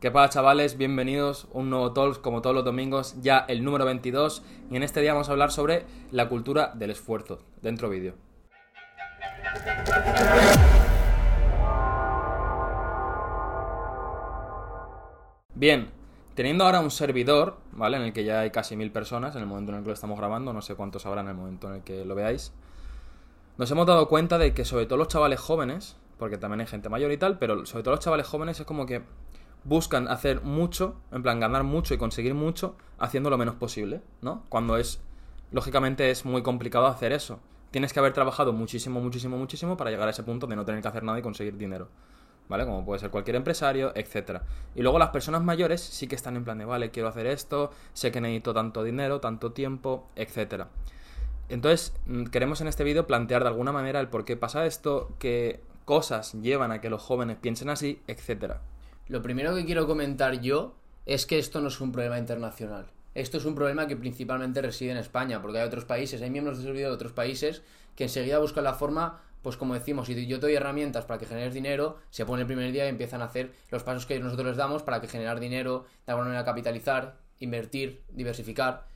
¿Qué pasa chavales? Bienvenidos a un nuevo Talks como todos los domingos, ya el número 22 y en este día vamos a hablar sobre la cultura del esfuerzo, dentro vídeo. Bien, teniendo ahora un servidor, ¿vale? En el que ya hay casi mil personas en el momento en el que lo estamos grabando, no sé cuántos habrá en el momento en el que lo veáis, nos hemos dado cuenta de que sobre todo los chavales jóvenes, porque también hay gente mayor y tal, pero sobre todo los chavales jóvenes es como que buscan hacer mucho, en plan ganar mucho y conseguir mucho, haciendo lo menos posible, ¿no? Cuando es, lógicamente es muy complicado hacer eso. Tienes que haber trabajado muchísimo, muchísimo, muchísimo para llegar a ese punto de no tener que hacer nada y conseguir dinero. ¿Vale? Como puede ser cualquier empresario, etc. Y luego las personas mayores sí que están en plan de, vale, quiero hacer esto, sé que necesito tanto dinero, tanto tiempo, etc. Entonces, mm, queremos en este vídeo plantear de alguna manera el por qué pasa esto, qué cosas llevan a que los jóvenes piensen así, etcétera. Lo primero que quiero comentar yo es que esto no es un problema internacional. Esto es un problema que principalmente reside en España, porque hay otros países, hay miembros de servidor de otros países que enseguida buscan la forma, pues como decimos, si yo te doy herramientas para que generes dinero, se pone el primer día y empiezan a hacer los pasos que nosotros les damos para que generar dinero, de alguna manera capitalizar, invertir, diversificar.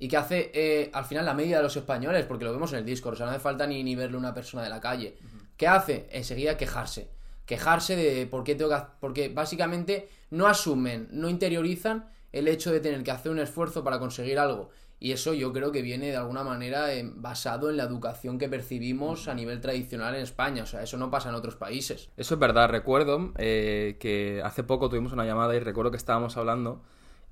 Y que hace eh, al final la media de los españoles, porque lo vemos en el Discord, o sea, no hace falta ni, ni verle una persona de la calle. ¿Qué hace? Enseguida quejarse quejarse de por qué tengo que porque básicamente no asumen, no interiorizan el hecho de tener que hacer un esfuerzo para conseguir algo. Y eso yo creo que viene de alguna manera eh, basado en la educación que percibimos a nivel tradicional en España. O sea, eso no pasa en otros países. Eso es verdad. Recuerdo eh, que hace poco tuvimos una llamada y recuerdo que estábamos hablando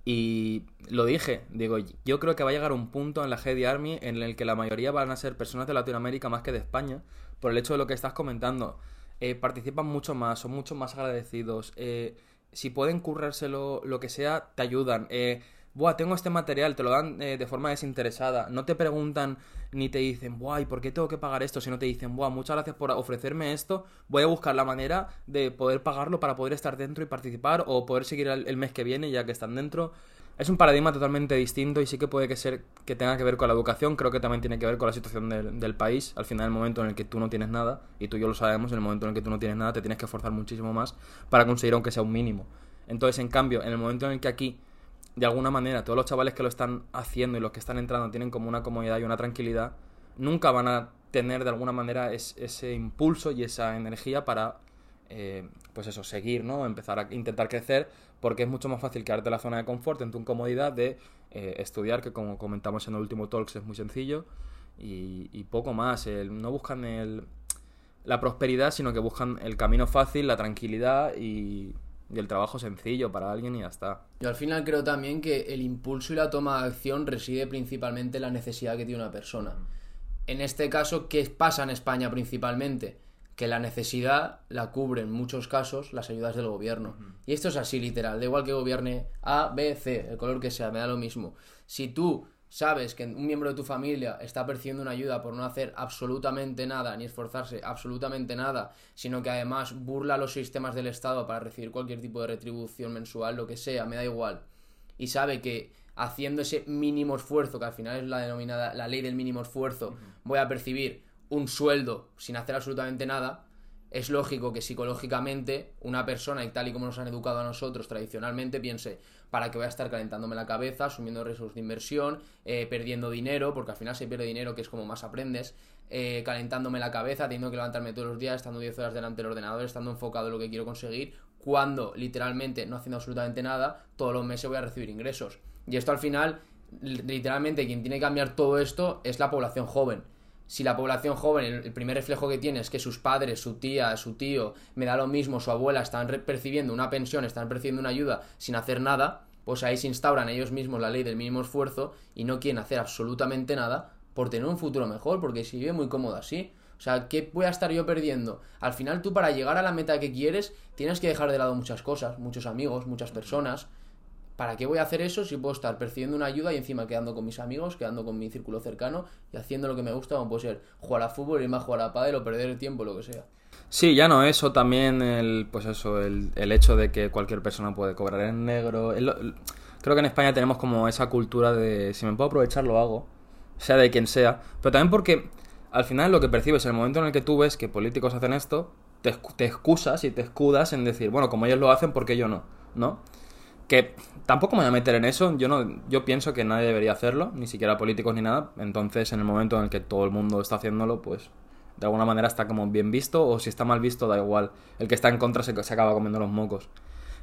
y lo dije. Digo, yo creo que va a llegar un punto en la GD Army en el que la mayoría van a ser personas de Latinoamérica más que de España por el hecho de lo que estás comentando. Eh, participan mucho más, son mucho más agradecidos. Eh, si pueden currárselo, lo que sea, te ayudan. Eh, Buah, tengo este material, te lo dan de forma desinteresada. No te preguntan ni te dicen, Buah, ¿y por qué tengo que pagar esto? Sino te dicen, Buah, muchas gracias por ofrecerme esto. Voy a buscar la manera de poder pagarlo para poder estar dentro y participar o poder seguir el mes que viene ya que están dentro. Es un paradigma totalmente distinto y sí que puede que ser que tenga que ver con la educación, creo que también tiene que ver con la situación del, país. Al final, el momento en el que tú no tienes nada, y tú y yo lo sabemos, en el momento en el que tú no tienes nada, te tienes que esforzar muchísimo más para conseguir aunque sea un mínimo. Entonces, en cambio, en el momento en el que aquí, de alguna manera, todos los chavales que lo están haciendo y los que están entrando tienen como una comodidad y una tranquilidad, nunca van a tener de alguna manera ese impulso y esa energía para eh, pues eso, seguir, ¿no? Empezar a intentar crecer, porque es mucho más fácil quedarte en la zona de confort, en tu incomodidad de eh, estudiar, que como comentamos en el último Talks es muy sencillo, y, poco más. no buscan el, la prosperidad, sino que buscan el camino fácil, la tranquilidad y, y el trabajo sencillo para alguien y ya está. Yo al final creo también que el impulso y la toma de acción reside principalmente en la necesidad que tiene una persona. En este caso, ¿qué pasa en España principalmente? Que la necesidad la cubre en muchos casos las ayudas del gobierno. Y esto es así literal, da igual que gobierne A, B, C, el color que sea, me da lo mismo. Si tú sabes que un miembro de tu familia está percibiendo una ayuda por no hacer absolutamente nada, ni esforzarse absolutamente nada, sino que además burla los sistemas del Estado para recibir cualquier tipo de retribución mensual, lo que sea, me da igual, y sabe que haciendo ese mínimo esfuerzo, que al final es la denominada la ley del mínimo esfuerzo, voy a percibir un sueldo sin hacer absolutamente nada, es lógico que psicológicamente una persona, y tal y como nos han educado a nosotros tradicionalmente, piense, ¿para que voy a estar calentándome la cabeza, asumiendo riesgos de inversión, eh, perdiendo dinero, porque al final se pierde dinero, que es como más aprendes, eh, calentándome la cabeza, teniendo que levantarme todos los días, estando 10 horas delante del ordenador, estando enfocado en lo que quiero conseguir, cuando literalmente no haciendo absolutamente nada, todos los meses voy a recibir ingresos. Y esto al final, literalmente, quien tiene que cambiar todo esto es la población joven si la población joven, el, primer reflejo que tiene es que sus padres, su tía, su tío, me da lo mismo, su abuela, están percibiendo una pensión, están percibiendo una ayuda sin hacer nada, pues ahí se instauran ellos mismos la ley del mínimo esfuerzo y no quieren hacer absolutamente nada por tener un futuro mejor, porque si vive muy cómodo así. O sea, ¿qué voy a estar yo perdiendo? Al final tú para llegar a la meta que quieres tienes que dejar de lado muchas cosas, muchos amigos, muchas personas, ¿Para qué voy a hacer eso si puedo estar percibiendo una ayuda y encima quedando con mis amigos, quedando con mi círculo cercano y haciendo lo que me gusta, como puede ser jugar a fútbol, irme a jugar a pádel o perder el tiempo, lo que sea? Sí, ya no eso, también el, pues eso, el, hecho de que cualquier persona puede cobrar en negro. creo que en España tenemos como esa cultura de si me puedo aprovechar lo hago, sea de quien sea, pero también porque al final lo que percibes el momento en el que tú ves que políticos hacen esto, te, te excusas y te escudas en decir, bueno, como ellos lo hacen, ¿por qué yo no? ¿no? Que tampoco me voy a meter en eso, yo no yo pienso que nadie debería hacerlo, ni siquiera políticos ni nada, entonces en el momento en el que todo el mundo está haciéndolo, pues de alguna manera está como bien visto o si está mal visto da igual, el que está en contra se, se acaba comiendo los mocos.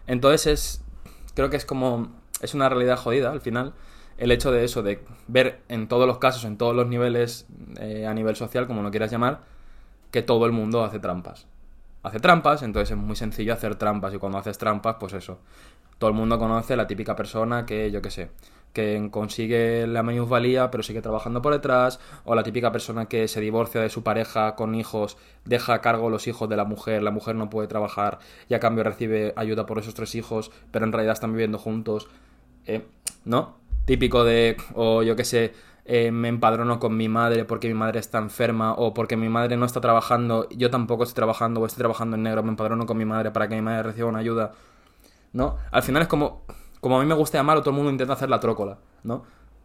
Entonces es creo que es como es una realidad jodida al final el hecho de eso, de ver en todos los casos, en todos los niveles, eh, a nivel social, como lo quieras llamar, que todo el mundo hace trampas. Hace trampas, entonces es muy sencillo hacer trampas y cuando haces trampas, pues eso. Todo el mundo conoce la típica persona que, yo qué sé, que consigue la minusvalía pero sigue trabajando por detrás, o la típica persona que se divorcia de su pareja con hijos, deja a cargo los hijos de la mujer, la mujer no puede trabajar y a cambio recibe ayuda por esos tres hijos, pero en realidad están viviendo juntos. Eh, ¿No? Típico de, o yo qué sé, eh, me empadrono con mi madre porque mi madre está enferma o porque mi madre no está trabajando, yo tampoco estoy trabajando o estoy trabajando en negro, me empadrono con mi madre para que mi madre reciba una ayuda, ¿no? Al final es como, como a mí me gusta llamarlo, todo el mundo intenta hacer la trócola, ¿no?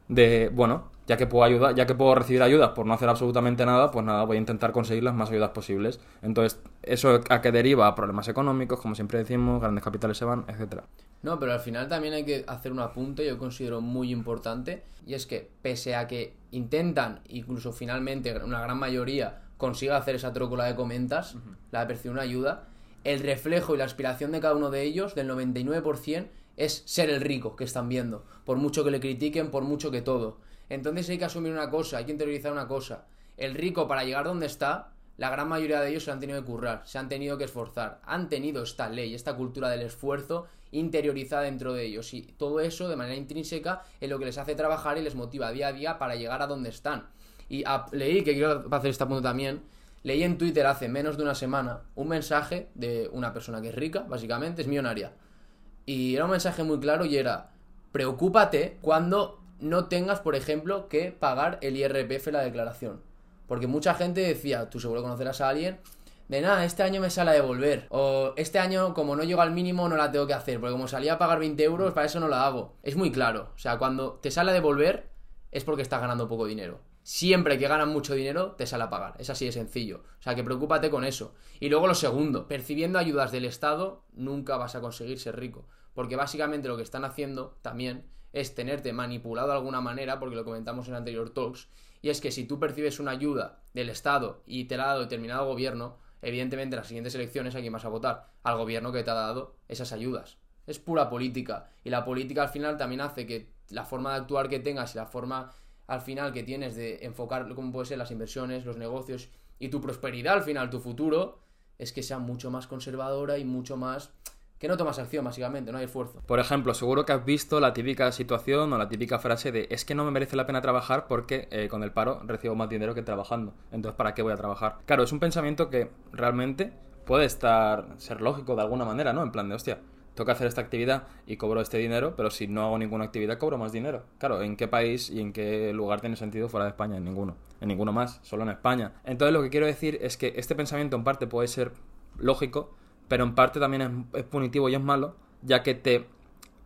De, bueno, ya que puedo ayudar, ya que puedo recibir ayudas por no hacer absolutamente nada, pues nada, voy a intentar conseguir las más ayudas posibles. Entonces, eso a qué deriva a problemas económicos, como siempre decimos, grandes capitales se van, etcétera. No, pero al final también hay que hacer un apunte, yo considero muy importante, y es que pese a que intentan, incluso finalmente una gran mayoría consiga hacer esa trócola de comentas, la de percibir una ayuda, el reflejo y la aspiración de cada uno de ellos, del 99%, es ser el rico que están viendo, por mucho que le critiquen, por mucho que todo. Entonces hay que asumir una cosa, hay que interiorizar una cosa. El rico para llegar donde está, la gran mayoría de ellos se han tenido que currar, se han tenido que esforzar, han tenido esta ley, esta cultura del esfuerzo interiorizada dentro de ellos y todo eso de manera intrínseca es lo que les hace trabajar y les motiva día a día para llegar a donde están. Y leí, que quiero hacer este punto también, leí en Twitter hace menos de una semana un mensaje de una persona que es rica, básicamente, es millonaria y era un mensaje muy claro y era, preocúpate cuando no tengas, por ejemplo, que pagar el IRPF la declaración. Porque mucha gente decía, tú seguro conocerás a alguien, de nada, este año me sale a devolver. O este año, como no llego al mínimo, no la tengo que hacer. Porque como salía a pagar 20 euros, para eso no la hago. Es muy claro. O sea, cuando te sale a devolver, es porque estás ganando poco dinero. Siempre que ganan mucho dinero, te sale a pagar. Es así de sencillo. O sea, que preocúpate con eso. Y luego lo segundo, percibiendo ayudas del Estado, nunca vas a conseguir ser rico. Porque básicamente lo que están haciendo también es tenerte manipulado de alguna manera, porque lo comentamos en anterior talks, y es que si tú percibes una ayuda del Estado y te la ha dado determinado gobierno, evidentemente en las siguientes elecciones a quién vas a votar, al gobierno que te ha dado esas ayudas. Es pura política. Y la política al final también hace que la forma de actuar que tengas y la forma al final que tienes de enfocar cómo pueden ser las inversiones, los negocios y tu prosperidad al final, tu futuro, es que sea mucho más conservadora y mucho más que no tomas acción, básicamente, no hay esfuerzo. Por ejemplo, seguro que has visto la típica situación o la típica frase de es que no me merece la pena trabajar porque eh, con el paro recibo más dinero que trabajando. Entonces, ¿para qué voy a trabajar? Claro, es un pensamiento que realmente puede estar, ser lógico de alguna manera, ¿no? En plan de, hostia, que hacer esta actividad y cobro este dinero, pero si no hago ninguna actividad cobro más dinero. Claro, ¿en qué país y en qué lugar tiene sentido fuera de España? En ninguno. En ninguno más, solo en España. Entonces lo que quiero decir es que este pensamiento en parte puede ser lógico, pero en parte también es, punitivo y es malo, ya que te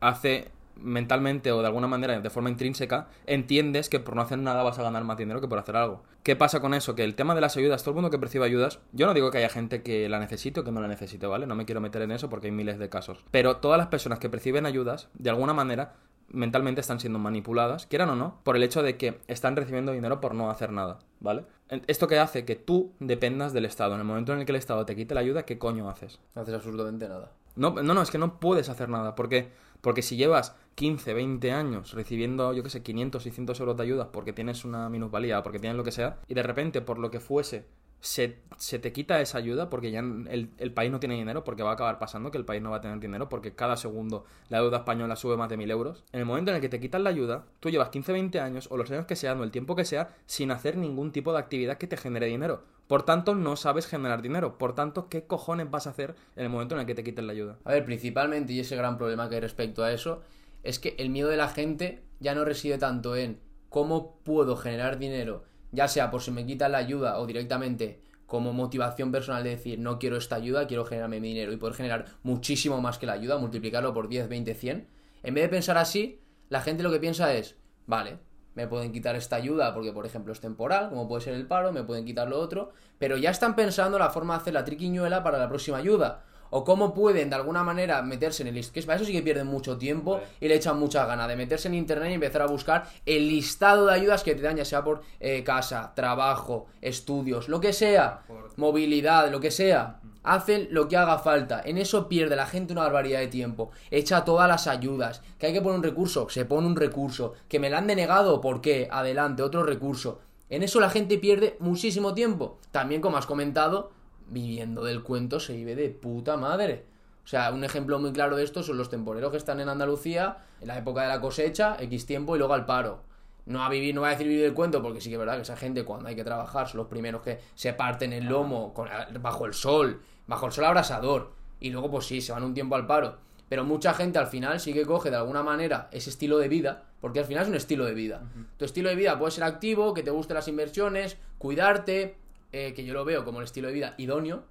hace mentalmente o de alguna manera, de forma intrínseca, entiendes que por no hacer nada vas a ganar más dinero que por hacer algo. ¿Qué pasa con eso? Que el tema de las ayudas, todo el mundo que percibe ayudas, yo no digo que haya gente que la necesite o que no la necesite, ¿vale? No me quiero meter en eso porque hay miles de casos. Pero todas las personas que perciben ayudas, de alguna manera, mentalmente están siendo manipuladas, quieran o no, por el hecho de que están recibiendo dinero por no hacer nada, ¿vale? Esto que hace que tú dependas del Estado. En el momento en el que el Estado te quite la ayuda, ¿qué coño haces? No haces absolutamente nada. No, no, no, es que no puedes hacer nada. ¿Por qué? Porque si llevas 15, 20 años recibiendo, yo qué sé, 500, 600 euros de ayuda porque tienes una minusvalía o porque tienes lo que sea, y de repente, por lo que fuese, se, te quita esa ayuda porque ya el, país no tiene dinero, porque va a acabar pasando que el país no va a tener dinero, porque cada segundo la deuda española sube más de mil euros. En el momento en el que te quitan la ayuda, tú llevas 15, 20 años, o los años que sean, o el tiempo que sea, sin hacer ningún tipo de actividad que te genere dinero. Por tanto, no sabes generar dinero. Por tanto, ¿qué cojones vas a hacer en el momento en el que te quiten la ayuda? A ver, principalmente, y ese gran problema que hay respecto a eso, es que el miedo de la gente ya no reside tanto en cómo puedo generar dinero ya sea por si me quitan la ayuda o directamente como motivación personal de decir no quiero esta ayuda, quiero generarme mi dinero y poder generar muchísimo más que la ayuda, multiplicarlo por 10, 20, 100. En vez de pensar así, la gente lo que piensa es, vale, me pueden quitar esta ayuda porque por ejemplo es temporal, como puede ser el paro, me pueden quitar lo otro, pero ya están pensando la forma de hacer la triquiñuela para la próxima ayuda. O cómo pueden de alguna manera meterse en el listado. Que es para eso sí que pierden mucho tiempo y le echan mucha gana de meterse en internet y empezar a buscar el listado de ayudas que te dan, ya sea por eh, casa, trabajo, estudios, lo que sea, movilidad, lo que sea. Hacen lo que haga falta. En eso pierde la gente una barbaridad de tiempo. Echa todas las ayudas. Que hay que poner un recurso, se pone un recurso. Que me la han denegado, ¿por qué? Adelante, otro recurso. En eso la gente pierde muchísimo tiempo. También, como has comentado, viviendo del cuento se vive de puta madre. O sea, un ejemplo muy claro de esto son los temporeros que están en Andalucía en la época de la cosecha, X tiempo y luego al paro. No a vivir, no va a decir vivir del cuento, porque sí que es verdad que esa gente cuando hay que trabajar son los primeros que se parten el lomo bajo el sol, bajo el sol abrasador. Y luego, pues sí, se van un tiempo al paro. Pero mucha gente al final sí que coge de alguna manera ese estilo de vida, porque al final es un estilo de vida. Tu estilo de vida puede ser activo, que te gusten las inversiones, cuidarte, eh, que yo lo veo como el estilo de vida idóneo,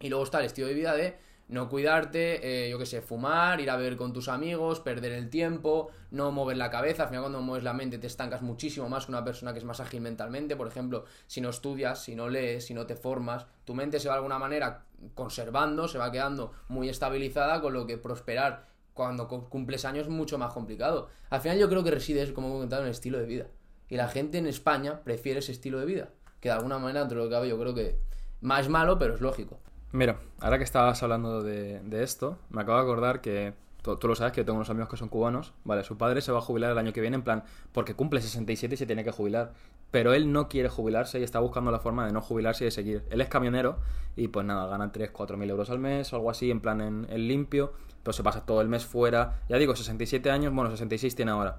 y luego está el estilo de vida de no cuidarte, eh, yo qué sé, fumar, ir a beber con tus amigos, perder el tiempo, no mover la cabeza. Al final, cuando mueves la mente, te estancas muchísimo más que una persona que es más ágil mentalmente. Por ejemplo, si no estudias, si no lees, si no te formas, tu mente se va de alguna manera conservando, se va quedando muy estabilizada, con lo que prosperar cuando cumples años es mucho más complicado. Al final, yo creo que reside, como he comentado, en el estilo de vida. Y la gente en España prefiere ese estilo de vida que de alguna manera, dentro de lo que cabe, yo creo que más malo, pero es lógico. Mira, ahora que estabas hablando de, esto, me acabo de acordar que tú, lo sabes que tengo unos amigos que son cubanos, ¿vale? Su padre se va a jubilar el año que viene en plan, porque cumple 67 y se tiene que jubilar. Pero él no quiere jubilarse y está buscando la forma de no jubilarse y de seguir. Él es camionero y pues nada, gana 3, 4 mil euros al mes o algo así, en plan en, en limpio. Pero se pasa todo el mes fuera. Ya digo, 67 años, bueno, 66 tiene ahora.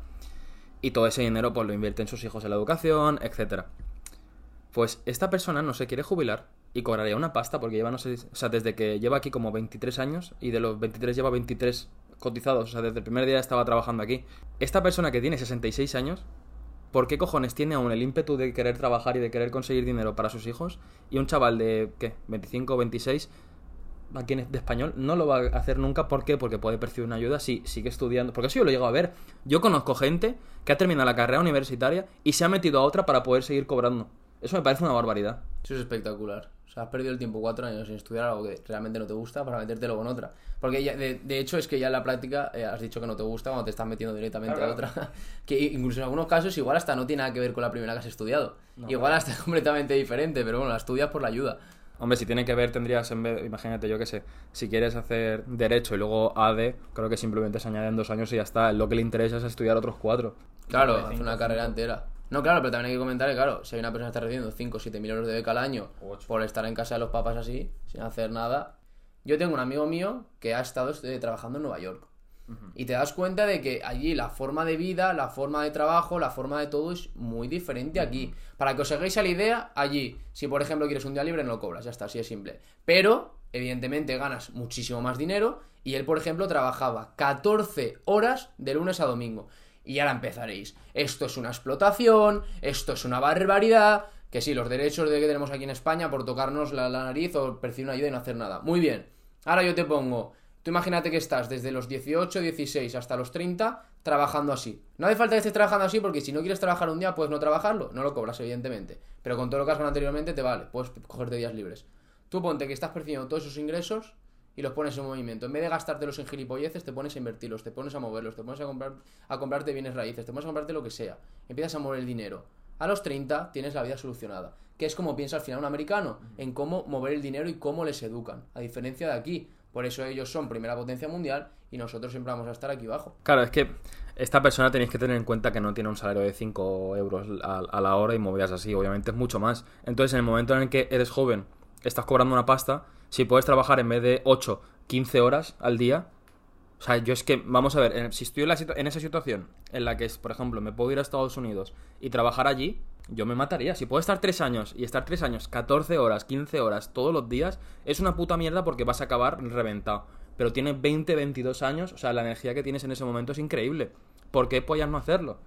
Y todo ese dinero pues lo invierte en sus hijos en la educación, etcétera. Pues esta persona no se quiere jubilar y cobraría una pasta porque lleva, no sé, o sea, desde que lleva aquí como 23 años y de los 23 lleva 23 cotizados, o sea, desde el primer día estaba trabajando aquí. Esta persona que tiene 66 años, ¿por qué cojones tiene aún el ímpetu de querer trabajar y de querer conseguir dinero para sus hijos? Y un chaval de, ¿qué? 25 o 26 aquí de español no lo va a hacer nunca. ¿Por qué? Porque puede percibir una ayuda si sigue estudiando. Porque eso yo lo llego a ver. Yo conozco gente que ha terminado la carrera universitaria y se ha metido a otra para poder seguir cobrando. Eso me parece una barbaridad. Eso es espectacular. O sea, has perdido el tiempo cuatro años en estudiar algo que realmente no te gusta para metértelo con otra. Porque ya, de, hecho es que ya en la práctica eh, has dicho que no te gusta cuando te estás metiendo directamente a otra. que incluso en algunos casos igual hasta no tiene nada que ver con la primera que has estudiado. igual hasta es completamente diferente, pero bueno, la estudias por la ayuda. Hombre, si tiene que ver, tendrías en vez, imagínate, yo qué sé, si quieres hacer Derecho y luego AD, creo que simplemente se añaden dos años y ya está. Lo que le interesa es estudiar otros cuatro. Claro, hace una carrera entera. No, claro, pero también hay que comentar que, claro, si hay una persona que está recibiendo 5 o 7 mil euros de beca al año por estar en casa de los papás así, sin hacer nada. Yo tengo un amigo mío que ha estado eh, trabajando en Nueva York. Y te das cuenta de que allí la forma de vida, la forma de trabajo, la forma de todo es muy diferente aquí. Para que os hagáis a la idea, allí, si por ejemplo quieres un día libre, no lo cobras, ya está, así es simple. Pero, evidentemente, ganas muchísimo más dinero. Y él, por ejemplo, trabajaba 14 horas de lunes a domingo. Y ahora empezaréis. Esto es una explotación, esto es una barbaridad. Que sí, los derechos de que tenemos aquí en España por tocarnos la, nariz o percibir una ayuda y no hacer nada. Muy bien. Ahora yo te pongo. Tú imagínate que estás desde los 18, 16 hasta los 30 trabajando así. No hace falta que estés trabajando así porque si no quieres trabajar un día puedes no trabajarlo. No lo cobras, evidentemente. Pero con todo lo que has ganado anteriormente te vale. Puedes cogerte días libres. Tú ponte que estás percibiendo todos esos ingresos y los pones en movimiento. En vez de gastártelos en gilipolleces, te pones a invertirlos, te pones a moverlos, te pones a, comprar, a comprarte bienes raíces, te pones a comprarte lo que sea. Empiezas a mover el dinero. A los 30 tienes la vida solucionada. Que es como piensa al final un americano, en cómo mover el dinero y cómo les educan. A diferencia de aquí. Por eso ellos son primera potencia mundial y nosotros siempre vamos a estar aquí abajo. Claro, es que esta persona tenéis que tener en cuenta que no tiene un salario de 5 euros a, a la hora y movías así. Obviamente es mucho más. Entonces, en el momento en el que eres joven, estás cobrando una pasta, si puedes trabajar en vez de 8, 15 horas al día. O sea, yo es que, vamos a ver, si estoy en, esa situación en la que, por ejemplo, me puedo ir a Estados Unidos y trabajar allí, yo me mataría. Si puedo estar 3 años y estar 3 años, 14 horas, 15 horas todos los días, es una puta mierda porque vas a acabar reventado. Pero tienes 20, 22 años, o sea, la energía que tienes en ese momento es increíble. ¿Por qué podías no hacerlo?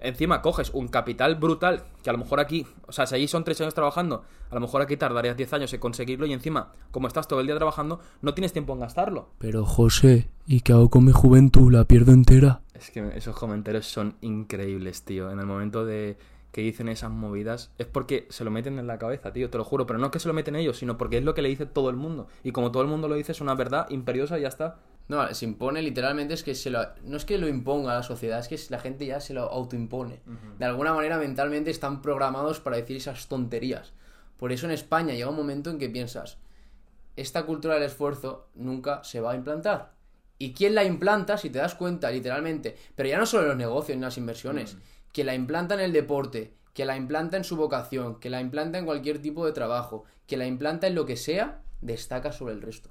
Encima coges un capital brutal, que a lo mejor aquí, o sea, si allí son tres años trabajando, a lo mejor aquí tardarías 10 años en conseguirlo y encima, como estás todo el día trabajando, no tienes tiempo en gastarlo. Pero José, ¿y qué hago con mi juventud? ¿La pierdo entera? Es que esos comentarios son increíbles, tío. En el momento de que dicen esas movidas es porque se lo meten en la cabeza, tío, te lo juro. Pero no es que se lo meten ellos, sino porque es lo que le dice todo el mundo. Y como todo el mundo lo dice, es una verdad imperiosa y ya está. No, se impone literalmente, es que se lo, no es que lo imponga la sociedad, es que la gente ya se lo autoimpone. De alguna manera mentalmente están programados para decir esas tonterías. Por eso en España llega un momento en que piensas, esta cultura del esfuerzo nunca se va a implantar. ¿Y quién la implanta? Si te das cuenta, literalmente. Pero ya no solo en los negocios ni en las inversiones que la implanta en el deporte, que la implanta en su vocación, que la implanta en cualquier tipo de trabajo, que la implanta en lo que sea, destaca sobre el resto.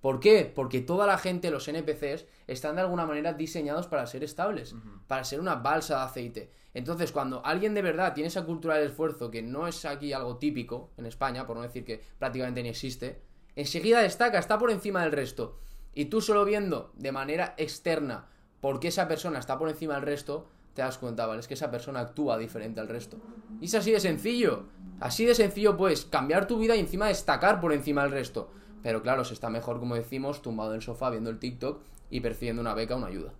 ¿Por qué? Porque toda la gente, los NPCs, están de alguna manera diseñados para ser estables, para ser una balsa de aceite. Entonces, cuando alguien de verdad tiene esa cultura del esfuerzo, que no es aquí algo típico en España, por no decir que prácticamente ni existe, enseguida destaca, está por encima del resto. Y tú solo viendo de manera externa por qué esa persona está por encima del resto, te das cuenta. Es que esa persona actúa diferente al resto. Y es así de sencillo. Así de sencillo, pues, cambiar tu vida y encima destacar por encima del resto. Pero claro, se está mejor, como decimos, tumbado en el sofá viendo el TikTok y percibiendo una beca una ayuda.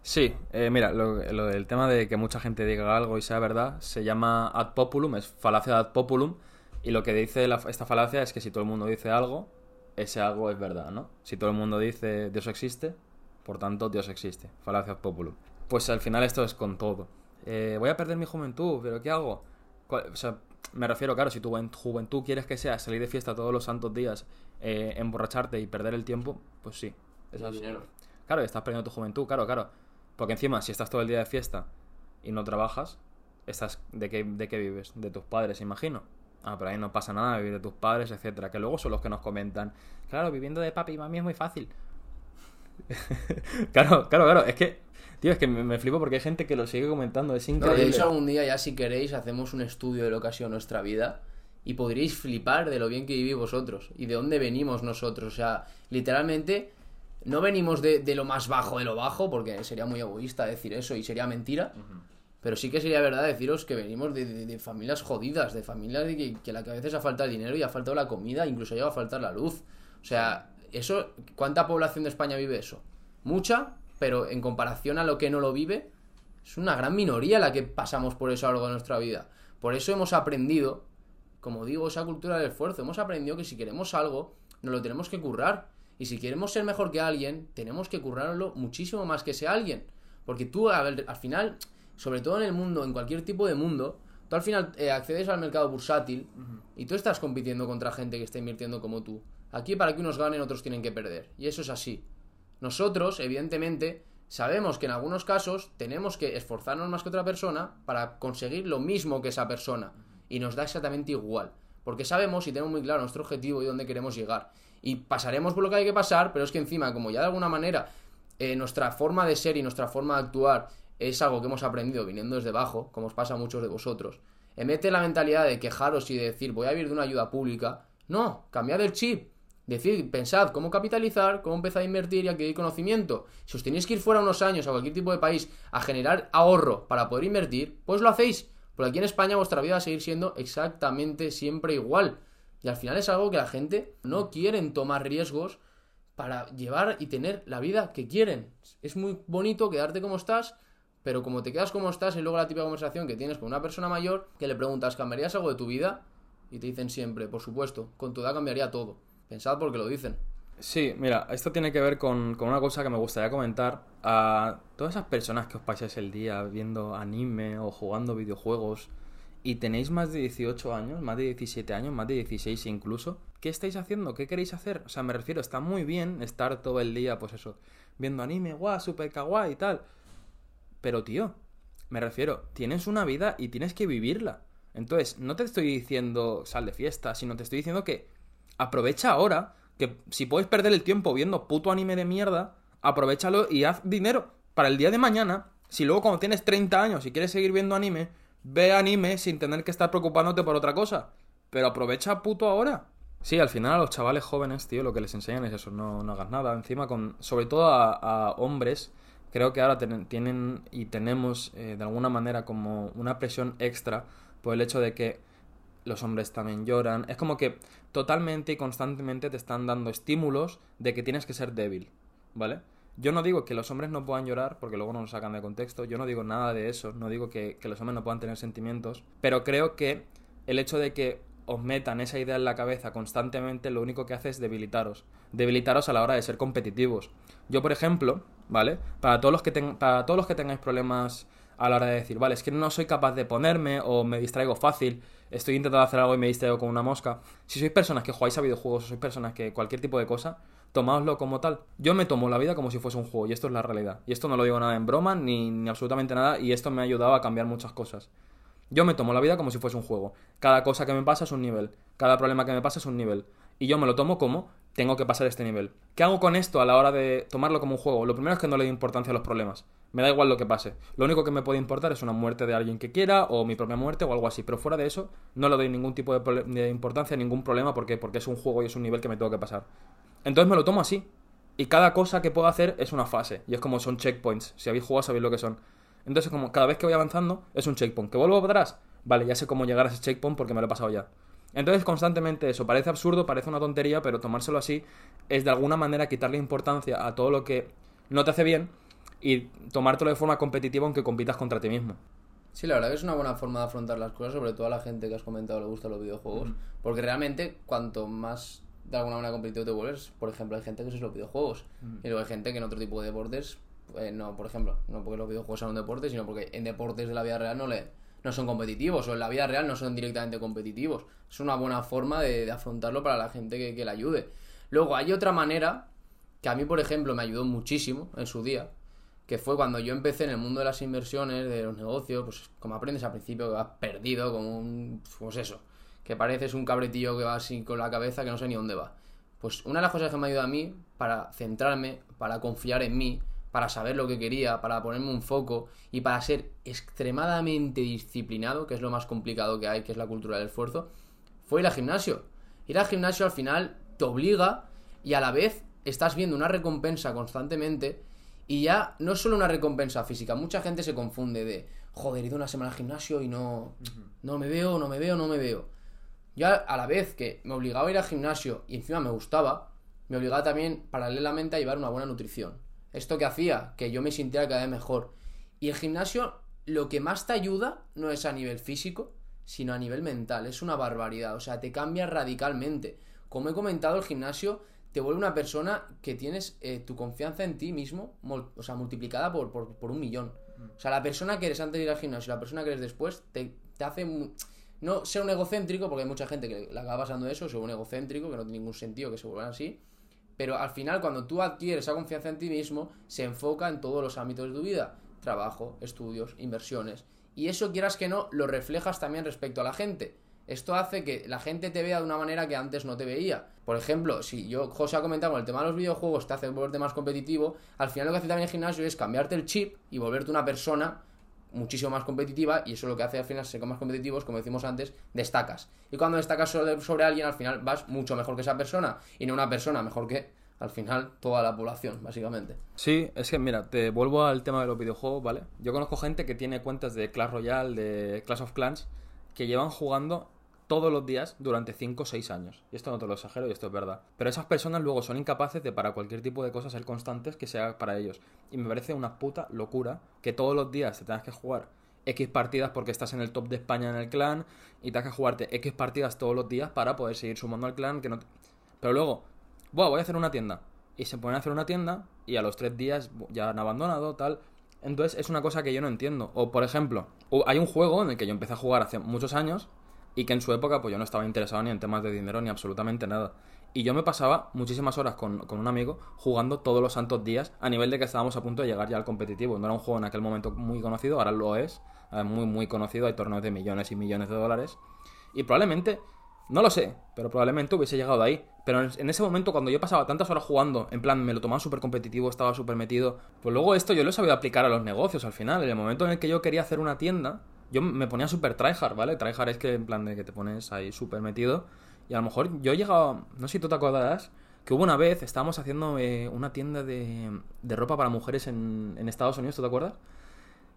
Sí, eh, mira, lo, del tema de que mucha gente diga algo y sea verdad, se llama ad populum, es falacia de ad populum, y lo que dice esta falacia es que si todo el mundo dice algo, ese algo es verdad, ¿no? Si todo el mundo dice Dios existe, por tanto Dios existe, falacia ad populum pues al final esto es con todo. Eh, voy a perder mi juventud, pero ¿qué hago? O sea, me refiero, claro, si tu juventud quieres que sea salir de fiesta todos los santos días, eh, emborracharte y perder el tiempo, pues sí. Eso es dinero. Claro, estás perdiendo tu juventud, claro, claro. Porque encima, si estás todo el día de fiesta y no trabajas, estás ¿de qué, de qué vives? De tus padres, imagino. Ah, pero ahí no pasa nada, vivir de tus padres, etcétera. Que luego son los que nos comentan. Claro, viviendo de papi y mami es muy fácil. claro, claro, claro. Es que Tío, es que me, flipo porque hay gente que lo sigue comentando, es increíble. de hecho, algún día ya si queréis hacemos un estudio de lo que ha sido nuestra vida y podríais flipar de lo bien que vivís vosotros y de dónde venimos nosotros. O sea, literalmente no venimos de, lo más bajo de lo bajo, porque sería muy egoísta decir eso y sería mentira. Pero sí que sería verdad deciros que venimos de, familias jodidas, de familias de que, que, la que a veces ha faltado el dinero y ha faltado la comida, incluso llega a faltar la luz. O sea, eso, ¿cuánta población de España vive eso? ¿Mucha? Pero en comparación a lo que no lo vive, es una gran minoría la que pasamos por eso a lo largo de nuestra vida. Por eso hemos aprendido, como digo, esa cultura del esfuerzo. Hemos aprendido que si queremos algo, nos lo tenemos que currar. Y si queremos ser mejor que alguien, tenemos que currarlo muchísimo más que ese alguien. Porque tú, al final, sobre todo en el mundo, en cualquier tipo de mundo, tú al final eh, accedes al mercado bursátil y tú estás compitiendo contra gente que está invirtiendo como tú. Aquí para que unos ganen, otros tienen que perder. Y eso es así. Nosotros, evidentemente, sabemos que en algunos casos tenemos que esforzarnos más que otra persona para conseguir lo mismo que esa persona. Y nos da exactamente igual. Porque sabemos y tenemos muy claro nuestro objetivo y dónde queremos llegar. Y pasaremos por lo que hay que pasar, pero es que encima, como ya de alguna manera eh, nuestra forma de ser y nuestra forma de actuar es algo que hemos aprendido viniendo desde abajo, como os pasa a muchos de vosotros, en vez de la mentalidad de quejaros y de decir voy a vivir de una ayuda pública, no, cambiad el chip Decid, pensad cómo capitalizar, cómo empezar a invertir y adquirir conocimiento. Si os tenéis que ir fuera unos años a cualquier tipo de país a generar ahorro para poder invertir, pues lo hacéis. Porque aquí en España vuestra vida va a seguir siendo exactamente siempre igual. Y al final es algo que la gente no quieren tomar riesgos para llevar y tener la vida que quieren. Es muy bonito quedarte como estás, pero como te quedas como estás, y luego la típica conversación que tienes con una persona mayor que le preguntas, ¿cambiarías algo de tu vida? Y te dicen siempre, por supuesto, con tu edad cambiaría todo. Pensad porque lo dicen. Sí, mira, esto tiene que ver con, una cosa que me gustaría comentar. A todas esas personas que os pasáis el día viendo anime o jugando videojuegos y tenéis más de 18 años, más de 17 años, más de 16 incluso, ¿qué estáis haciendo? ¿Qué queréis hacer? O sea, me refiero, está muy bien estar todo el día, pues eso, viendo anime, guau, super kawaii y tal. Pero tío, me refiero, tienes una vida y tienes que vivirla. Entonces, no te estoy diciendo sal de fiesta, sino te estoy diciendo que aprovecha ahora que si puedes perder el tiempo viendo puto anime de mierda, aprovechalo y haz dinero para el día de mañana. Si luego cuando tienes 30 años y quieres seguir viendo anime, ve anime sin tener que estar preocupándote por otra cosa. Pero aprovecha puto ahora. Sí, al final a los chavales jóvenes, tío, lo que les enseñan es eso, no, no hagas nada. Encima, con, sobre todo a, hombres, creo que ahora tienen y tenemos eh, de alguna manera como una presión extra por el hecho de que los hombres también lloran. Es como que totalmente y constantemente te están dando estímulos de que tienes que ser débil, ¿vale? Yo no digo que los hombres no puedan llorar, porque luego no lo sacan de contexto. Yo no digo nada de eso. No digo que, los hombres no puedan tener sentimientos. Pero creo que el hecho de que os metan esa idea en la cabeza constantemente, lo único que hace es debilitaros. Debilitaros a la hora de ser competitivos. Yo, por ejemplo, ¿vale? Para todos los que, para todos los que tengáis problemas a la hora de decir, vale, es que no soy capaz de ponerme o me distraigo fácil, estoy intentando hacer algo y me distraigo con una mosca. Si sois personas que jugáis a videojuegos o sois personas que cualquier tipo de cosa, tomáoslo como tal. Yo me tomo la vida como si fuese un juego y esto es la realidad. Y esto no lo digo nada en broma ni, ni absolutamente nada y esto me ha ayudado a cambiar muchas cosas. Yo me tomo la vida como si fuese un juego. Cada cosa que me pasa es un nivel. Cada problema que me pasa es un nivel. Y yo me lo tomo como tengo que pasar este nivel. ¿Qué hago con esto a la hora de tomarlo como un juego? Lo primero es que no le doy importancia a los problemas. Me da igual lo que pase. Lo único que me puede importar es una muerte de alguien que quiera o mi propia muerte o algo así. Pero fuera de eso, no le doy ningún tipo de, de importancia, ningún problema. ¿Por qué? Porque es un juego y es un nivel que me tengo que pasar. Entonces me lo tomo así. Y cada cosa que puedo hacer es una fase. Y es como son checkpoints. Si habéis jugado sabéis lo que son. Entonces, como cada vez que voy avanzando, es un checkpoint. ¿Que vuelvo atrás? Vale, ya sé cómo llegar a ese checkpoint porque me lo he pasado ya. Entonces, constantemente eso. Parece absurdo, parece una tontería, pero tomárselo así es de alguna manera quitarle importancia a todo lo que no te hace bien y tomártelo de forma competitiva aunque compitas contra ti mismo. Sí, la verdad que es una buena forma de afrontar las cosas, sobre todo a la gente que has comentado le gustan los videojuegos. Porque realmente, cuanto más de alguna manera competitivo te vuelves, por ejemplo, hay gente que es los videojuegos. Y luego hay gente que en otro tipo de deportes eh, no, por ejemplo, no porque los videojuegos sean un deporte, sino porque en deportes de la vida real no le no son competitivos o en la vida real no son directamente competitivos. Es una buena forma de, afrontarlo para la gente que, que, le ayude. Luego hay otra manera que a mí, por ejemplo, me ayudó muchísimo en su día, que fue cuando yo empecé en el mundo de las inversiones, de los negocios, pues como aprendes al principio que vas perdido, como un... pues eso, que pareces un cabretillo que va así con la cabeza que no sé ni dónde va. Pues una de las cosas que me ayuda a mí para centrarme, para confiar en mí, para saber lo que quería, para ponerme un foco y para ser extremadamente disciplinado, que es lo más complicado que hay, que es la cultura del esfuerzo, fue ir al gimnasio. Ir al gimnasio al final te obliga y a la vez estás viendo una recompensa constantemente y ya no es solo una recompensa física, mucha gente se confunde de, joder, he ido una semana al gimnasio y no, no me veo, no me veo, no me veo. Yo a la vez que me obligaba a ir al gimnasio y encima me gustaba, me obligaba también paralelamente a llevar una buena nutrición. ¿Esto que hacía? Que yo me sintiera cada vez mejor. Y el gimnasio lo que más te ayuda no es a nivel físico, sino a nivel mental. Es una barbaridad. O sea, te cambia radicalmente. Como he comentado, el gimnasio te vuelve una persona que tienes eh, tu confianza en ti mismo, o sea, multiplicada por, por, un millón. O sea, la persona que eres antes de ir al gimnasio y la persona que eres después te, te hace... No ser un egocéntrico, porque hay mucha gente que le acaba pasando eso, ser un egocéntrico, que no tiene ningún sentido que se vuelvan así pero al final, cuando tú adquieres esa confianza en ti mismo, se enfoca en todos los ámbitos de tu vida. Trabajo, estudios, inversiones. Y eso, quieras que no, lo reflejas también respecto a la gente. Esto hace que la gente te vea de una manera que antes no te veía. Por ejemplo, si yo, José ha comentado con el tema de los videojuegos, te hace volverte más competitivo, al final lo que hace también el gimnasio es cambiarte el chip y volverte una persona muchísimo más competitiva y eso lo que hace al final ser más competitivos, como decimos antes, destacas. Y cuando destacas sobre, sobre, alguien, al final vas mucho mejor que esa persona y no una persona mejor que, al final, toda la población, básicamente. Sí, es que mira, te vuelvo al tema de los videojuegos, ¿vale? Yo conozco gente que tiene cuentas de Clash Royale, de Clash of Clans, que llevan jugando todos los días durante 5 o 6 años. Y esto no te lo exagero y esto es verdad. Pero esas personas luego son incapaces de para cualquier tipo de cosas ser constantes que sea para ellos. Y me parece una puta locura que todos los días te tengas que jugar X partidas porque estás en el top de España en el clan y tengas que jugarte X partidas todos los días para poder seguir sumando al clan. Que no Pero luego, voy a hacer una tienda. Y se ponen a hacer una tienda y a los 3 días ya han abandonado, tal. Entonces es una cosa que yo no entiendo. O por ejemplo, hay un juego en el que yo empecé a jugar hace muchos años y que en su época pues yo no estaba interesado ni en temas de dinero ni absolutamente nada. Y yo me pasaba muchísimas horas con, un amigo jugando todos los santos días a nivel de que estábamos a punto de llegar ya al competitivo. No era un juego en aquel momento muy conocido, ahora lo es, muy muy conocido, hay torneos de millones y millones de dólares. Y probablemente, no lo sé, pero probablemente hubiese llegado ahí. Pero en, ese momento cuando yo pasaba tantas horas jugando, en plan me lo tomaba súper competitivo, estaba súper metido, pues luego esto yo lo he sabido aplicar a los negocios al final. En el momento en el que yo quería hacer una tienda, yo me ponía súper tryhard, ¿vale? Tryhard es que en plan de que te pones ahí súper metido. Y a lo mejor yo he llegado, no sé si tú te acordarás, que hubo una vez, estábamos haciendo eh, una tienda de, de, ropa para mujeres en, en, Estados Unidos, ¿tú te acuerdas?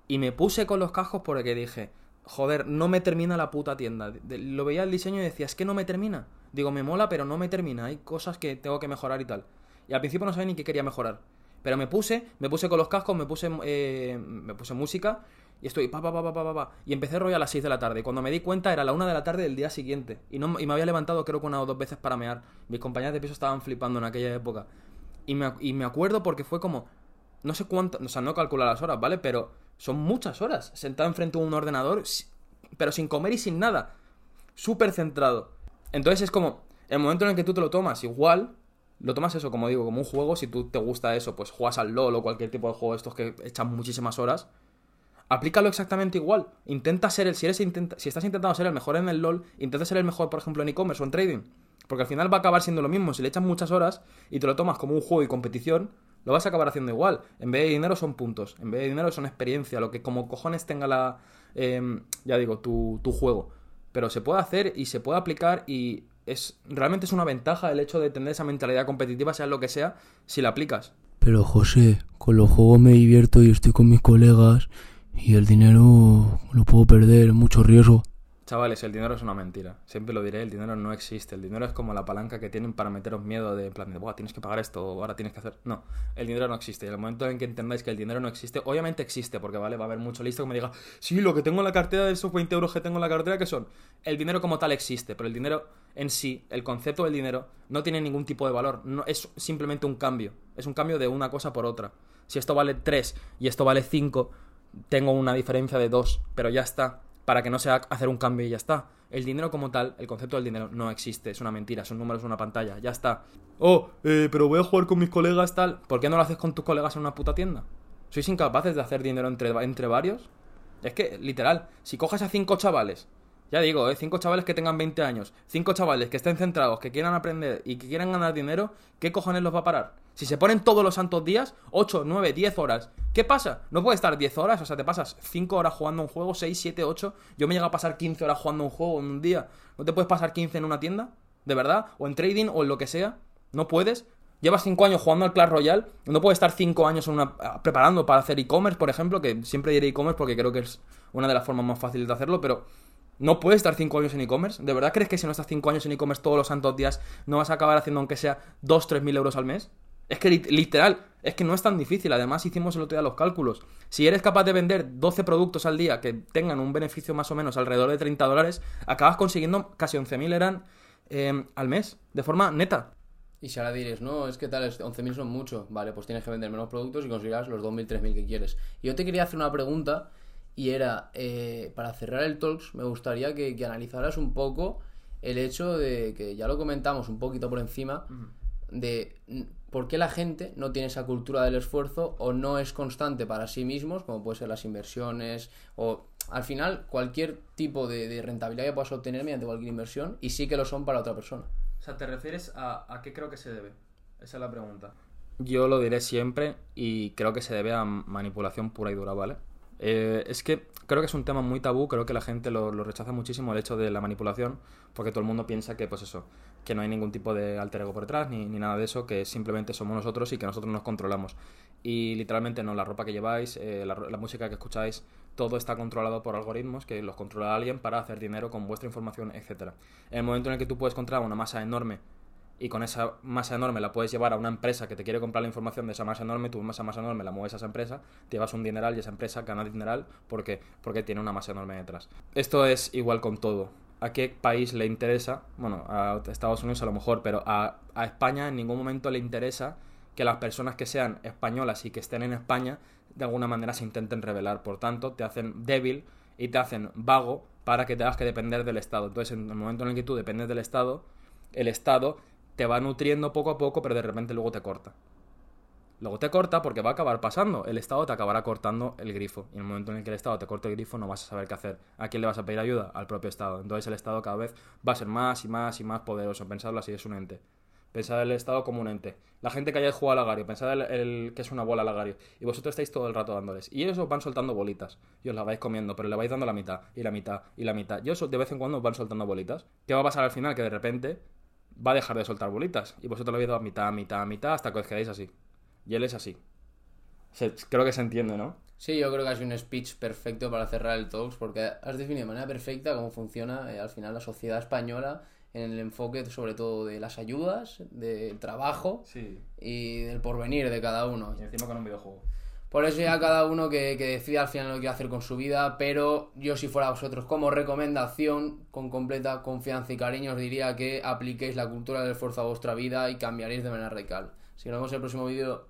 Y me puse con los cascos porque dije, joder, no me termina la puta tienda. lo veía el diseño y decía, es que no me termina. Digo, me mola, pero no me termina. Hay cosas que tengo que mejorar y tal. Y al principio no sabía ni qué quería mejorar. Pero me puse, me puse con los cascos, me puse, eh, me puse música y estoy pa, pa, pa, pa, pa, Y empecé a rollo a las 6 de la tarde. Cuando me di cuenta era la 1 de la tarde del día siguiente. Y, no, y me había levantado creo que una o dos veces para mear. Mis compañeros de piso estaban flipando en aquella época. Y me, y me acuerdo porque fue como... No sé cuánto... O sea, no calculo las horas, ¿vale? Pero son muchas horas. Sentado enfrente de un ordenador, pero sin comer y sin nada. Súper centrado. Entonces es como... El momento en el que tú te lo tomas igual, lo tomas eso, como digo, como un juego. Si tú te gusta eso, pues juegas al LOL o cualquier tipo de juego estos que echan muchísimas horas aplícalo exactamente igual. Intenta ser el, si, eres si estás intentando ser el mejor en el LOL, intenta ser el mejor, por ejemplo, en e-commerce o en trading. Porque al final va a acabar siendo lo mismo. Si le echas muchas horas y te lo tomas como un juego y competición, lo vas a acabar haciendo igual. En vez de dinero son puntos. En vez de dinero son experiencia. Lo que como cojones tenga la... Em, ya digo, tu, tu juego. Pero se puede hacer y se puede aplicar y es realmente es una ventaja el hecho de tener esa mentalidad competitiva, sea lo que sea, si la aplicas. Pero José, con los juegos me divierto y estoy con mis colegas y el dinero lo puedo perder, mucho riesgo. Chavales, el dinero es una mentira. Siempre lo diré, el dinero no existe. El dinero es como la palanca que tienen para meteros miedo de en plan de, tienes que pagar esto, ahora tienes que hacer... No, el dinero no existe. Y el momento en que entendáis que el dinero no existe, obviamente existe, porque vale, va a haber mucho listo que me diga, sí, lo que tengo en la cartera de esos 20 euros que tengo en la cartera, ¿qué son? El dinero como tal existe, pero el dinero en sí, el concepto del dinero, no tiene ningún tipo de valor. No, es simplemente un cambio. Es un cambio de una cosa por otra. Si esto vale 3 y esto vale 5 tengo una diferencia de 2, pero ya está, para que no sea hacer un cambio y ya está. El dinero como tal, el concepto del dinero no existe, es una mentira, son números en una pantalla, ya está. Oh, eh, pero voy a jugar con mis colegas tal. ¿Por qué no lo haces con tus colegas en una puta tienda? ¿Sois incapaces de hacer dinero entre, entre varios? Es que, literal, si coges a cinco chavales, ya digo, ¿eh? cinco chavales que tengan 20 años, cinco chavales que estén centrados, que quieran aprender y que quieran ganar dinero, ¿qué cojones los va a parar? Si se ponen todos los santos días, 8, 9, 10 horas, ¿qué pasa? No puede estar 10 horas, o sea, te pasas 5 horas jugando un juego, 6, 7, 8. Yo me llego a pasar 15 horas jugando un juego en un día. ¿No te puedes pasar 15 en una tienda? ¿De verdad? ¿O en trading o en lo que sea? ¿No puedes? Llevas 5 años jugando al Clash Royale, no puedes estar 5 años una, preparando para hacer e-commerce, por ejemplo, que siempre diré e-commerce porque creo que es una de las formas más fáciles de hacerlo, pero no puedes estar 5 años en e-commerce. ¿De verdad crees que si no estás 5 años en e-commerce todos los santos días no vas a acabar haciendo aunque sea 2, 3 mil euros al mes? Es que literal, es que no es tan difícil. Además, hicimos el otro día los cálculos. Si eres capaz de vender 12 productos al día que tengan un beneficio más o menos alrededor de 30 dólares, acabas consiguiendo casi 11.000 eran em, al mes, de forma neta. Y si ahora diréis, no, es que tal, 11.000 son mucho. Vale, pues tienes que vender menos productos y conseguirás los 2.000, 3.000 que quieres. Y yo te quería hacer una pregunta y era, eh, para cerrar el Talks, me gustaría que, analizaras un poco el hecho de que ya lo comentamos un poquito por encima, de por qué la gente no tiene esa cultura del esfuerzo o no es constante para sí mismos, como puede ser las inversiones o al final cualquier tipo de, rentabilidad que puedas obtener mediante cualquier inversión y sí que lo son para otra persona. O sea, ¿te refieres a, a qué creo que se debe? Esa es la pregunta. Yo lo diré siempre y creo que se debe a manipulación pura y dura, ¿vale? Eh, es que creo que es un tema muy tabú, creo que la gente lo, rechaza muchísimo el hecho de la manipulación, porque todo el mundo piensa que, pues eso, que no hay ningún tipo de alter ego por detrás, ni, nada de eso, que simplemente somos nosotros y que nosotros nos controlamos. Y literalmente no, la ropa que lleváis, eh, la, la, música que escucháis, todo está controlado por algoritmos que los controla alguien para hacer dinero con vuestra información, etc. En el momento en el que tú puedes controlar una masa enorme y con esa masa enorme la puedes llevar a una empresa que te quiere comprar la información de esa masa enorme, esa masa enorme la mueves a esa empresa, te llevas un dineral y esa empresa gana dineral porque, porque tiene una masa enorme detrás. Esto es igual con todo. ¿A qué país le interesa? Bueno, a Estados Unidos a lo mejor, pero a, a España en ningún momento le interesa que las personas que sean españolas y que estén en España de alguna manera se intenten rebelar. Por tanto, te hacen débil y te hacen vago para que tengas que depender del Estado. Entonces, en el momento en el que tú dependes del Estado, el Estado te va nutriendo poco a poco, pero de repente luego te corta. Luego te corta porque va a acabar pasando. El Estado te acabará cortando el grifo. Y en el momento en el que el Estado te corte el grifo no vas a saber qué hacer. ¿A quién le vas a pedir ayuda? Al propio Estado. Entonces el Estado cada vez va a ser más y más y más poderoso. Pensadlo así, es un ente. Pensad el Estado como un ente. La gente que haya jugado al agario, pensad el, que es una bola al agario. Y vosotros estáis todo el rato dándoles. Y ellos os van soltando bolitas. Y os la vais comiendo, pero le vais dando la mitad, y la mitad, y la mitad. Y eso de vez en cuando os van soltando bolitas. ¿Qué va a pasar al final? Que de repente va a dejar de soltar bolitas. Y vosotros lo habéis dado a mitad, mitad, mitad, hasta que os quedáis así. Y él es así. creo que se entiende, ¿no? Sí, yo creo que ha sido un speech perfecto para cerrar el Talks, porque has definido de manera perfecta cómo funciona eh, al final la sociedad española en el enfoque sobre todo de las ayudas, del trabajo Sí. y del porvenir de cada uno. Y encima con un videojuego. Por eso ya cada uno que, decida al final lo que hacer con su vida, pero yo si fuera vosotros como recomendación, con completa confianza y cariño, os diría que apliquéis la cultura del esfuerzo a vuestra vida y cambiaréis de manera radical. Si nos vemos en el próximo vídeo,